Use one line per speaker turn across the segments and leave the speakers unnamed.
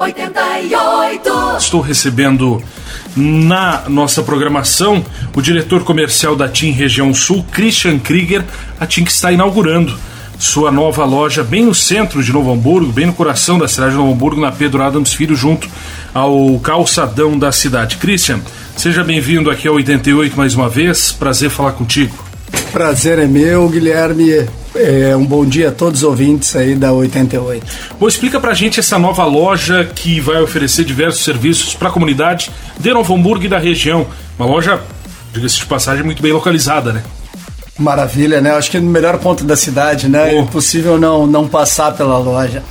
88. Estou recebendo na nossa programação o diretor comercial da TIM Região Sul, Christian Krieger, a TIM que está inaugurando sua nova loja bem no centro de Novo Hamburgo, bem no coração da cidade de Novo Hamburgo, na Pedro Adams Filho, junto ao calçadão da cidade. Christian, seja bem-vindo aqui ao 88 mais uma vez, prazer falar contigo.
Prazer é meu, Guilherme. É, um bom dia a todos os ouvintes aí da 88.
Bom, explica pra gente essa nova loja que vai oferecer diversos serviços para a comunidade de Novo Hamburgo e da região. Uma loja, diga-se de passagem, muito bem localizada, né?
Maravilha, né? Acho que no melhor ponto da cidade, né? É impossível não, não passar pela loja.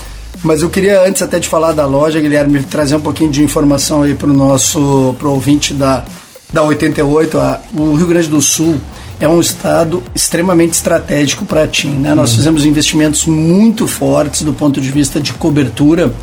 Mas eu queria, antes até de falar da loja, Guilherme, trazer um pouquinho de informação aí para o nosso pro ouvinte da, da 88. A, o Rio Grande do Sul é um estado extremamente estratégico para a TIM. Né? Nós uhum. fizemos investimentos muito fortes do ponto de vista de cobertura.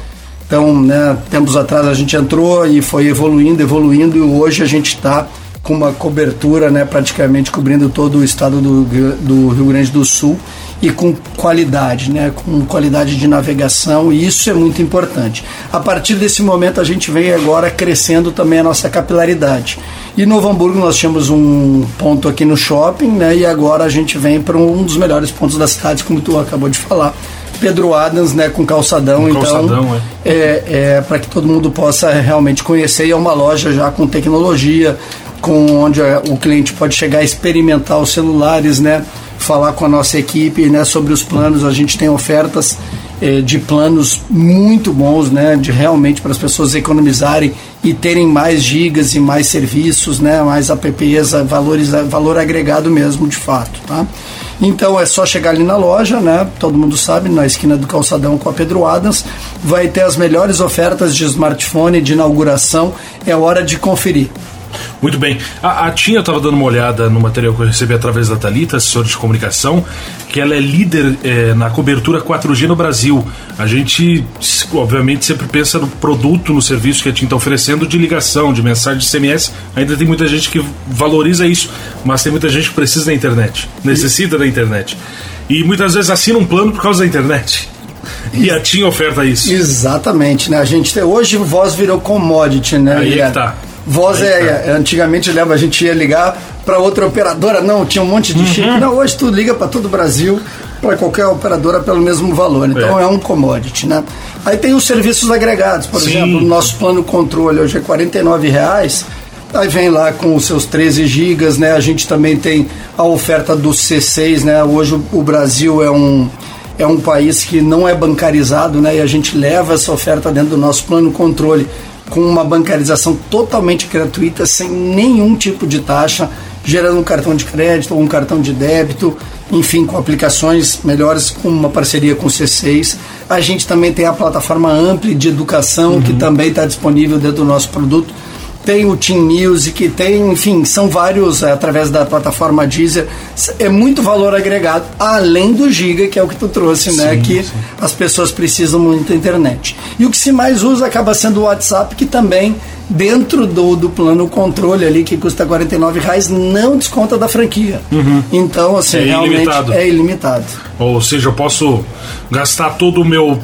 Então, né, tempos atrás a gente entrou e foi evoluindo, evoluindo, e hoje a gente está com uma cobertura né, praticamente cobrindo todo o estado do, do Rio Grande do Sul e com qualidade, né, com qualidade de navegação, e isso é muito importante. A partir desse momento, a gente vem agora crescendo também a nossa capilaridade. E no Novo Hamburgo nós tínhamos um ponto aqui no shopping, né, e agora a gente vem para um dos melhores pontos da cidade, como tu acabou de falar. Pedro Adams, né, com calçadão, com então calçadão, é, é, é para que todo mundo possa realmente conhecer. E é uma loja já com tecnologia, com onde o cliente pode chegar a experimentar os celulares, né? Falar com a nossa equipe, né? Sobre os planos, a gente tem ofertas eh, de planos muito bons, né? De realmente para as pessoas economizarem e terem mais gigas e mais serviços, né? Mais apps, valores, valor agregado mesmo, de fato, tá? Então é só chegar ali na loja, né? Todo mundo sabe, na esquina do calçadão com a Pedro Adams, vai ter as melhores ofertas de smartphone de inauguração. É hora de conferir.
Muito bem. A, a Tinha estava dando uma olhada no material que eu recebi através da Talita, assessora de comunicação, que ela é líder é, na cobertura 4G no Brasil. A gente, obviamente, sempre pensa no produto, no serviço que a TIM está oferecendo de ligação, de mensagem de SMS. Ainda tem muita gente que valoriza isso, mas tem muita gente que precisa da internet, necessita da internet. E muitas vezes assina um plano por causa da internet. E a TIM oferta isso.
Exatamente, né? A gente hoje voz virou commodity, né?
Aí é que tá.
Voz é, é, antigamente leva a gente ia ligar para outra operadora, não, tinha um monte de uhum. chip. Não, hoje tu liga para todo o Brasil, para qualquer operadora pelo mesmo valor. Então é. é. um commodity, né? Aí tem os serviços agregados, por Sim. exemplo, o nosso plano controle hoje é R$ reais. Aí vem lá com os seus 13 gigas, né? A gente também tem a oferta do C6, né? Hoje o Brasil é um é um país que não é bancarizado, né? E a gente leva essa oferta dentro do nosso plano controle com uma bancarização totalmente gratuita, sem nenhum tipo de taxa, gerando um cartão de crédito ou um cartão de débito, enfim, com aplicações melhores, com uma parceria com o C6. A gente também tem a plataforma Ampli de educação, uhum. que também está disponível dentro do nosso produto tem o Team Music, tem, enfim, são vários é, através da plataforma Deezer. É muito valor agregado, além do Giga, que é o que tu trouxe, né, sim, né? Que sim. as pessoas precisam muito da internet. E o que se mais usa acaba sendo o WhatsApp, que também dentro do, do plano controle ali, que custa R$ reais, não desconta da franquia. Uhum. Então, assim, é realmente ilimitado. é ilimitado.
Ou seja, eu posso gastar todo o meu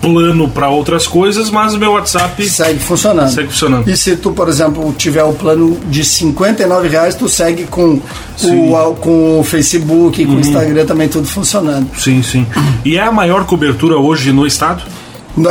plano para outras coisas, mas o meu WhatsApp
segue funcionando.
Segue funcionando.
E se tu, por exemplo, tiver o plano de 59 reais, tu segue com o, com o Facebook, com uhum. o Instagram também tudo funcionando.
Sim, sim. E é a maior cobertura hoje no estado?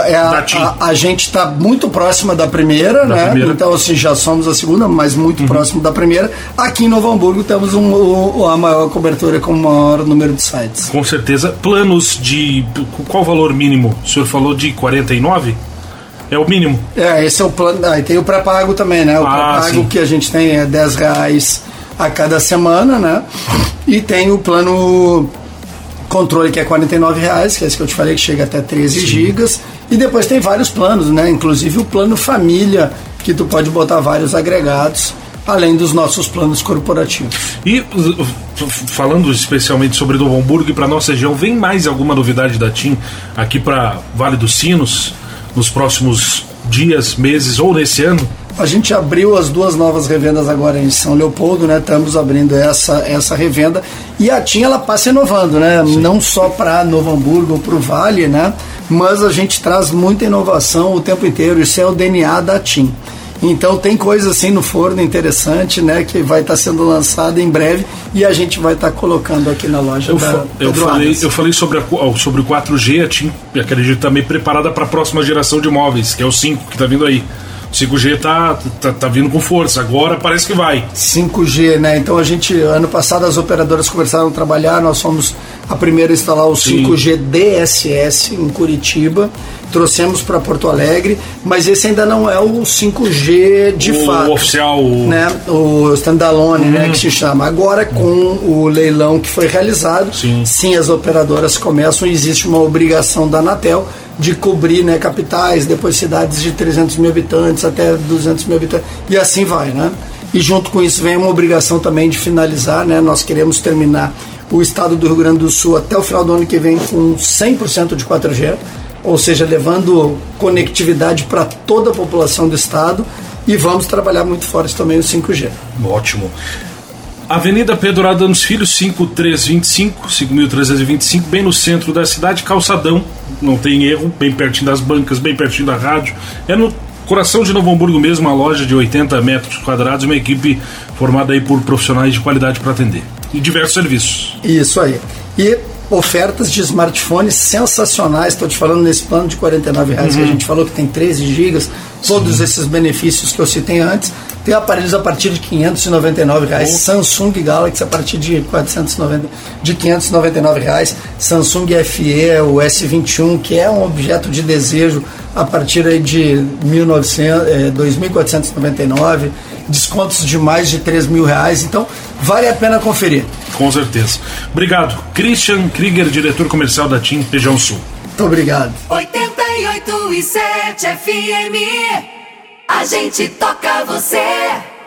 É a, a, a, gente está muito próxima da primeira, da né? Primeira. Então, assim, já somos a segunda, mas muito uhum. próximo da primeira. Aqui em Novo Hamburgo temos um, o, a maior cobertura com o maior número de sites.
Com certeza. Planos de. Qual o valor mínimo? O senhor falou de 49? É o mínimo?
É, esse é o plano. Aí ah, tem o pré-pago também, né? O ah, pré-pago que a gente tem é 10 reais a cada semana, né? E tem o plano controle que é R$ reais, que é esse que eu te falei que chega até 13 Sim. gigas. E depois tem vários planos, né? Inclusive o plano família, que tu pode botar vários agregados, além dos nossos planos corporativos.
E falando especialmente sobre Novo Hamburgo e para nossa região, vem mais alguma novidade da TIM aqui para Vale dos Sinos nos próximos dias, meses ou nesse ano?
A gente abriu as duas novas revendas agora em São Leopoldo, né? Estamos abrindo essa, essa revenda e a TIM ela passa inovando, né? Sim. Não só para Novo Hamburgo ou para o Vale, né? mas a gente traz muita inovação o tempo inteiro, isso é o DNA da TIM. Então tem coisa assim no forno interessante, né, que vai estar tá sendo lançada em breve e a gente vai estar tá colocando aqui na loja
eu
da
eu falei, eu falei sobre, a, sobre o 4G, a TIM, acredito também preparada para a próxima geração de móveis, que é o 5 que está vindo aí. 5G tá, tá, tá, vindo com força, agora parece que vai.
5G, né? Então a gente, ano passado as operadoras começaram a trabalhar, nós fomos a primeira a instalar o Sim. 5G DSS em Curitiba, trouxemos para Porto Alegre, mas esse ainda não é o 5G de
o
fato.
O oficial.
Né? O standalone, né, que se chama. Agora com o leilão que foi realizado, sim. sim, as operadoras começam e existe uma obrigação da Anatel de cobrir né, capitais, depois cidades de 300 mil habitantes até 200 mil habitantes, e assim vai, né? E junto com isso vem uma obrigação também de finalizar, né? Nós queremos terminar o estado do Rio Grande do Sul até o final do ano que vem com 100% de 4G, ou seja, levando conectividade para toda a população do estado e vamos trabalhar muito forte também o 5G.
Ótimo. Avenida Pedro Adams Filho, 5325, 5325, bem no centro da cidade, calçadão, não tem erro, bem pertinho das bancas, bem pertinho da rádio. É no coração de Novo Hamburgo mesmo, uma loja de 80 metros quadrados, uma equipe formada aí por profissionais de qualidade para atender. E diversos serviços.
Isso aí. E ofertas de smartphones sensacionais. Estou te falando nesse plano de R$ reais uhum. que a gente falou que tem 13 gigas, todos Sim. esses benefícios que eu citei antes. Tem aparelhos a partir de 599 reais. Oh. Samsung Galaxy a partir de 490, de 599 reais. Samsung FE, o S21, que é um objeto de desejo a partir aí de 1900, é, 2.499 descontos de mais de 3 mil reais. Então, vale a pena conferir.
Com certeza. Obrigado. Christian Krieger, diretor comercial da TIM Região Sul.
Muito obrigado.
88 e 7 FM. A gente toca você.